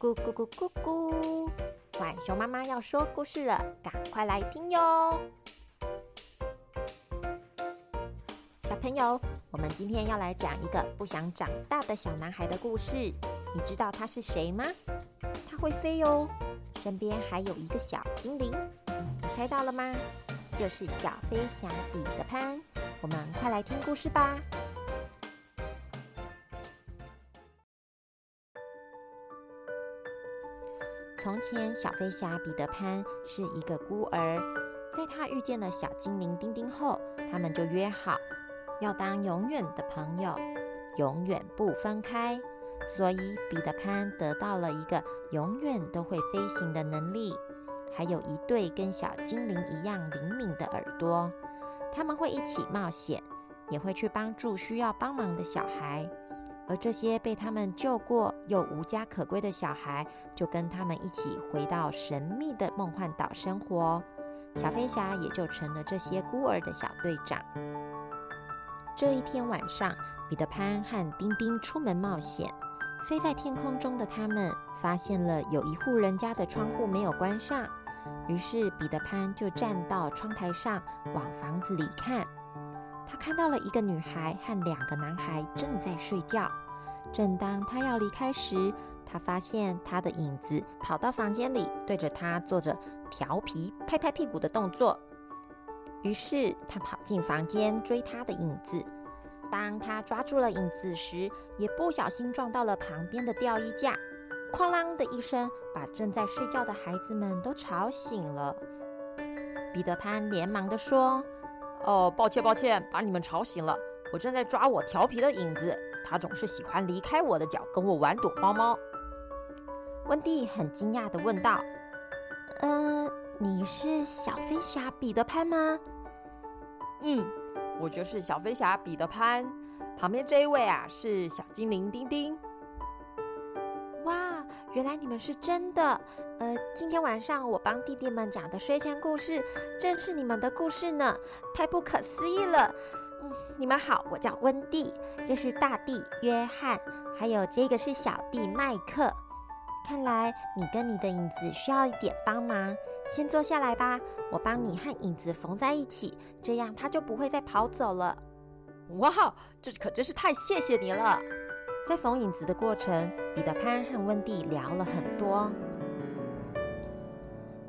咕咕咕咕咕！浣熊妈妈要说故事了，赶快来听哟！小朋友，我们今天要来讲一个不想长大的小男孩的故事。你知道他是谁吗？他会飞哦，身边还有一个小精灵。你猜到了吗？就是小飞侠彼得潘。我们快来听故事吧。从前，小飞侠彼得潘是一个孤儿。在他遇见了小精灵丁丁后，他们就约好要当永远的朋友，永远不分开。所以，彼得潘得到了一个永远都会飞行的能力，还有一对跟小精灵一样灵敏的耳朵。他们会一起冒险，也会去帮助需要帮忙的小孩。而这些被他们救过又无家可归的小孩，就跟他们一起回到神秘的梦幻岛生活。小飞侠也就成了这些孤儿的小队长。这一天晚上，彼得潘和丁丁出门冒险，飞在天空中的他们发现了有一户人家的窗户没有关上，于是彼得潘就站到窗台上往房子里看。他看到了一个女孩和两个男孩正在睡觉。正当他要离开时，他发现他的影子跑到房间里，对着他做着调皮拍拍屁股的动作。于是他跑进房间追他的影子。当他抓住了影子时，也不小心撞到了旁边的吊衣架，哐啷的一声，把正在睡觉的孩子们都吵醒了。彼得潘连忙的说。哦，抱歉，抱歉，把你们吵醒了。我正在抓我调皮的影子，他总是喜欢离开我的脚，跟我玩躲猫猫。温蒂很惊讶的问道：“嗯，你是小飞侠彼得潘吗？”“嗯，我就是小飞侠彼得潘。旁边这一位啊，是小精灵丁丁。”哇，原来你们是真的！呃，今天晚上我帮弟弟们讲的睡前故事，正是你们的故事呢，太不可思议了！嗯，你们好，我叫温蒂，这是大弟约翰，还有这个是小弟麦克。看来你跟你的影子需要一点帮忙，先坐下来吧，我帮你和影子缝在一起，这样它就不会再跑走了。哇，这可真是太谢谢你了！在缝影子的过程，彼得潘和温蒂聊了很多。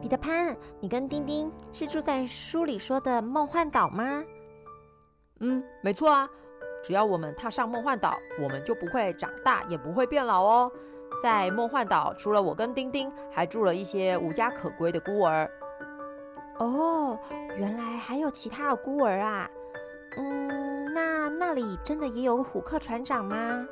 彼得潘，你跟丁丁是住在书里说的梦幻岛吗？嗯，没错啊。只要我们踏上梦幻岛，我们就不会长大，也不会变老哦。在梦幻岛，除了我跟丁丁，还住了一些无家可归的孤儿。哦，原来还有其他的孤儿啊。嗯，那那里真的也有虎克船长吗？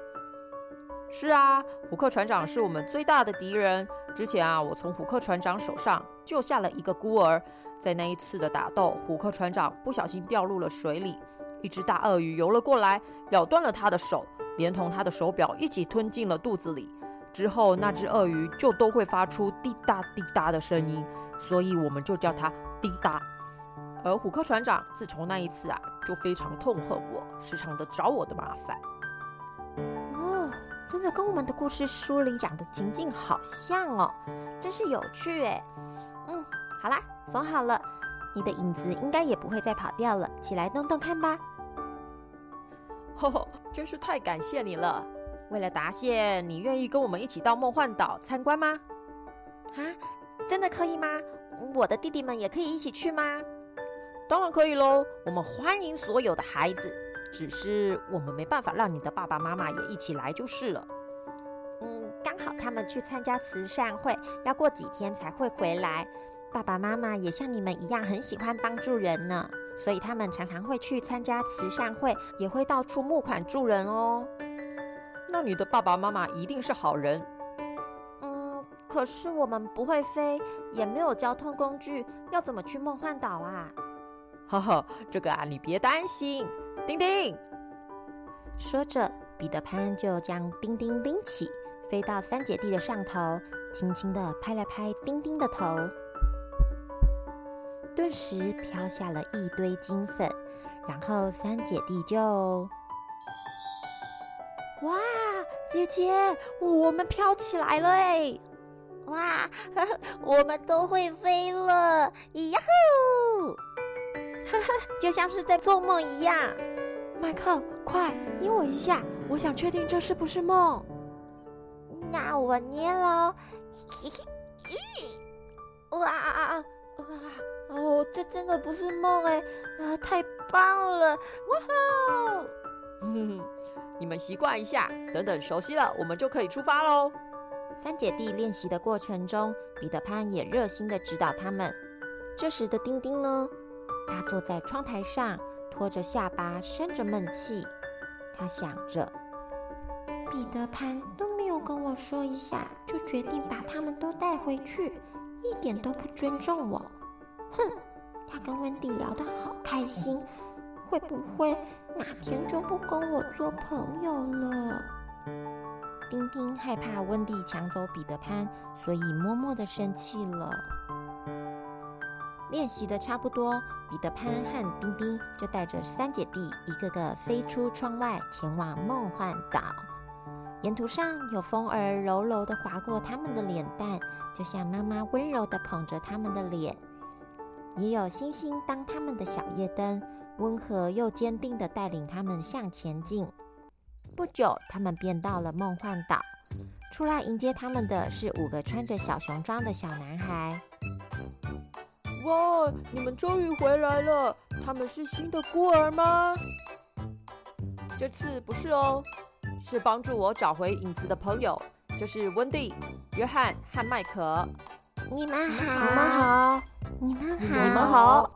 是啊，虎克船长是我们最大的敌人。之前啊，我从虎克船长手上救下了一个孤儿。在那一次的打斗，虎克船长不小心掉入了水里，一只大鳄鱼游了过来，咬断了他的手，连同他的手表一起吞进了肚子里。之后，那只鳄鱼就都会发出滴答滴答的声音，所以我们就叫它滴答。而虎克船长自从那一次啊，就非常痛恨我，时常的找我的麻烦。哦真的跟我们的故事书里讲的情境好像哦，真是有趣哎。嗯，好啦，缝好了，你的影子应该也不会再跑掉了。起来动动看吧。吼吼，真是太感谢你了。为了答谢，你愿意跟我们一起到梦幻岛参观吗？啊，真的可以吗？我的弟弟们也可以一起去吗？当然可以喽，我们欢迎所有的孩子。只是我们没办法让你的爸爸妈妈也一起来就是了。嗯，刚好他们去参加慈善会，要过几天才会回来。爸爸妈妈也像你们一样很喜欢帮助人呢，所以他们常常会去参加慈善会，也会到处募款助人哦。那你的爸爸妈妈一定是好人。嗯，可是我们不会飞，也没有交通工具，要怎么去梦幻岛啊？哈哈，这个啊，你别担心。丁丁说着，彼得潘就将丁丁拎起，飞到三姐弟的上头，轻轻的拍了拍丁丁的头，顿时飘下了一堆金粉，然后三姐弟就，哇，姐姐，我们飘起来了哎！哇，我们都会飞了！呀呼！哈哈，就像是在做梦一样。麦克，快捏我一下，我想确定这是不是梦。那我捏喽。咦！哇啊！哦，这真的不是梦哎！啊，太棒了！哇吼！哼哼，你们习惯一下，等等熟悉了，我们就可以出发喽。三姐弟练习的过程中，彼得潘也热心的指导他们。这时的丁丁呢？他坐在窗台上，托着下巴，生着闷气。他想着，彼得潘都没有跟我说一下，就决定把他们都带回去，一点都不尊重我。哼，他跟温蒂聊得好开心，会不会哪天就不跟我做朋友了？丁丁害怕温蒂抢走彼得潘，所以默默的生气了。练习的差不多，彼得潘和丁丁就带着三姐弟一个个飞出窗外，前往梦幻岛。沿途上有风儿柔柔的划过他们的脸蛋，就像妈妈温柔的捧着他们的脸；也有星星当他们的小夜灯，温和又坚定的带领他们向前进。不久，他们便到了梦幻岛。出来迎接他们的是五个穿着小熊装的小男孩。哇！你们终于回来了。他们是新的孤儿吗？这次不是哦，是帮助我找回影子的朋友，就是温蒂、约翰和麦克。你们好，你们好，你们好，你们好。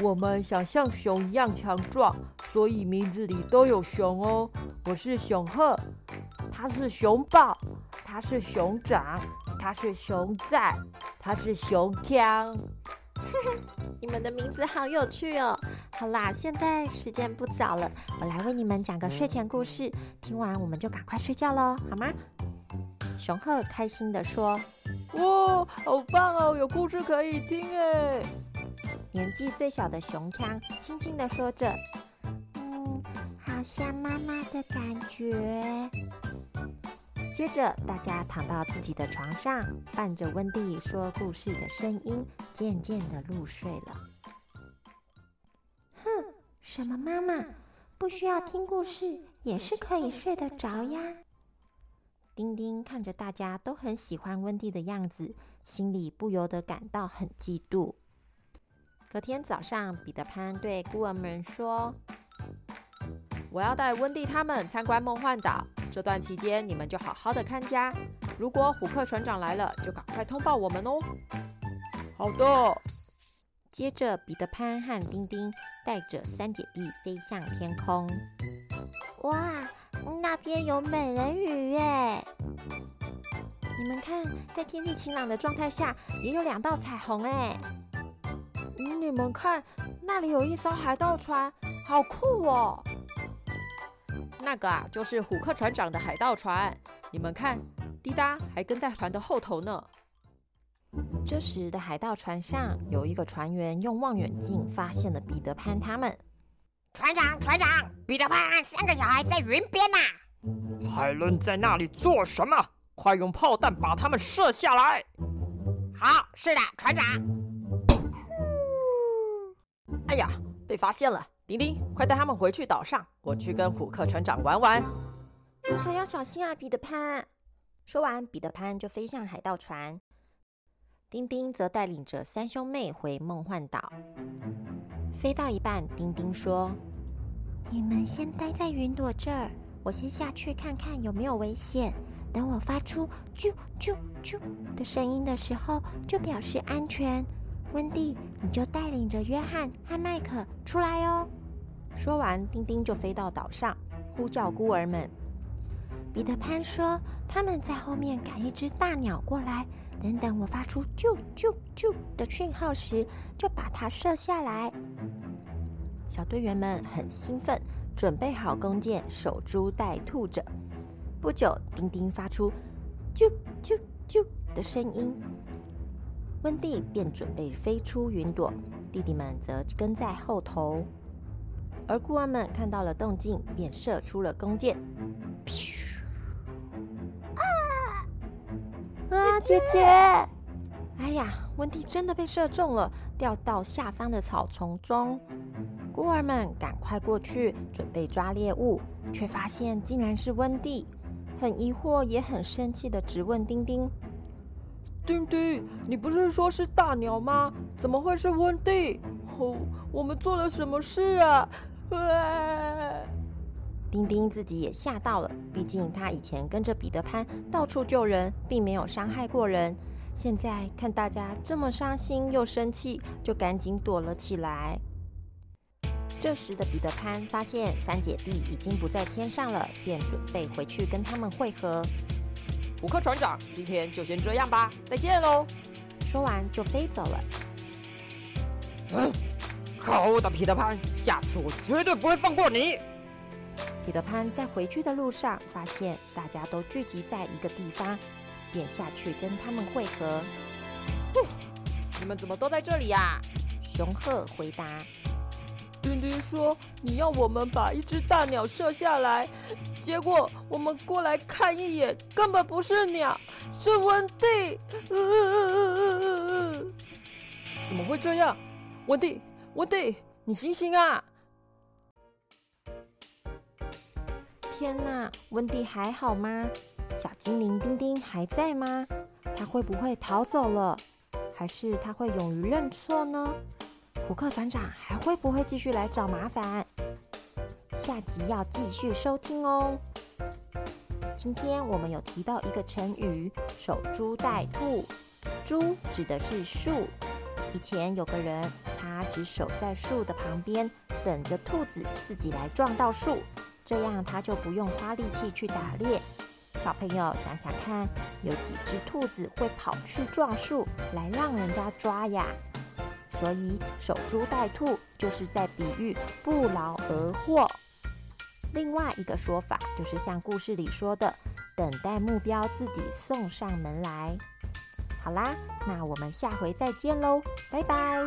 我们想像熊一样强壮，所以名字里都有熊哦。我是熊鹤，他是熊豹，他是熊掌，他是熊仔，他是熊枪。你们的名字好有趣哦！好啦，现在时间不早了，我来为你们讲个睡前故事。听完我们就赶快睡觉喽，好吗？熊鹤开心地说：“哇，好棒哦，有故事可以听哎！”年纪最小的熊康轻轻地说着。嗯，好像妈妈的感觉。接着，大家躺到自己的床上，伴着温蒂说故事的声音，渐渐的入睡了。什么妈妈？不需要听故事也是可以睡得着呀。丁丁看着大家都很喜欢温蒂的样子，心里不由得感到很嫉妒。隔天早上，彼得潘对孤儿们说。我要带温蒂他们参观梦幻岛，这段期间你们就好好的看家。如果虎克船长来了，就赶快通报我们哦。好的。接着，彼得潘和丁丁带着三姐弟飞向天空。哇，那边有美人鱼耶！你们看，在天气晴朗的状态下，也有两道彩虹哎。你们看，那里有一艘海盗船，好酷哦！那个啊，就是虎克船长的海盗船。你们看，滴答还跟在船的后头呢。这时的海盗船上有一个船员用望远镜发现了彼得潘他们。船长，船长，彼得潘三个小孩在云边呐。海伦在那里做什么？快用炮弹把他们射下来。好，是的，船长。哎呀，被发现了。丁丁，快带他们回去岛上，我去跟虎克船长玩玩。你可要小心啊，彼得潘！说完，彼得潘就飞向海盗船。丁丁则带领着三兄妹回梦幻岛。飞到一半，丁丁说：“你们先待在云朵这儿，我先下去看看有没有危险。等我发出啾啾啾的声音的时候，就表示安全。”温蒂，你就带领着约翰和麦克出来哦。说完，丁丁就飞到岛上，呼叫孤儿们。彼得潘说：“他们在后面赶一只大鸟过来，等等我发出啾啾啾的讯号时，就把它射下来。”小队员们很兴奋，准备好弓箭，守株待兔着。不久，丁丁发出啾啾啾的声音。温蒂便准备飞出云朵，弟弟们则跟在后头。而孤儿们看到了动静，便射出了弓箭。啊！姐姐！哎呀，温蒂真的被射中了，掉到下方的草丛中。孤儿们赶快过去准备抓猎物，却发现竟然是温蒂，很疑惑也很生气的直问丁丁：“丁丁，你不是说是大鸟吗？怎么会是温蒂？哦，我们做了什么事啊？”丁丁自己也吓到了，毕竟他以前跟着彼得潘到处救人，并没有伤害过人。现在看大家这么伤心又生气，就赶紧躲了起来。这时的彼得潘发现三姐弟已经不在天上了，便准备回去跟他们会合。虎克船长，今天就先这样吧，再见喽！说完就飞走了。嗯，可恶的彼得潘，下次我绝对不会放过你！彼得潘在回去的路上，发现大家都聚集在一个地方，便下去跟他们会合。你们怎么都在这里呀？雄鹤回答：“丁丁说你要我们把一只大鸟射下来，结果我们过来看一眼，根本不是鸟，是温蒂。怎么会这样？温蒂，温蒂，你醒醒啊！”天呐，温蒂还好吗？小精灵丁丁还在吗？他会不会逃走了？还是他会勇于认错呢？胡克船长还会不会继续来找麻烦？下集要继续收听哦。今天我们有提到一个成语“守株待兔”，株指的是树。以前有个人，他只守在树的旁边，等着兔子自己来撞到树。这样他就不用花力气去打猎。小朋友想想看，有几只兔子会跑去撞树来让人家抓呀？所以守株待兔就是在比喻不劳而获。另外一个说法就是像故事里说的，等待目标自己送上门来。好啦，那我们下回再见喽，拜拜。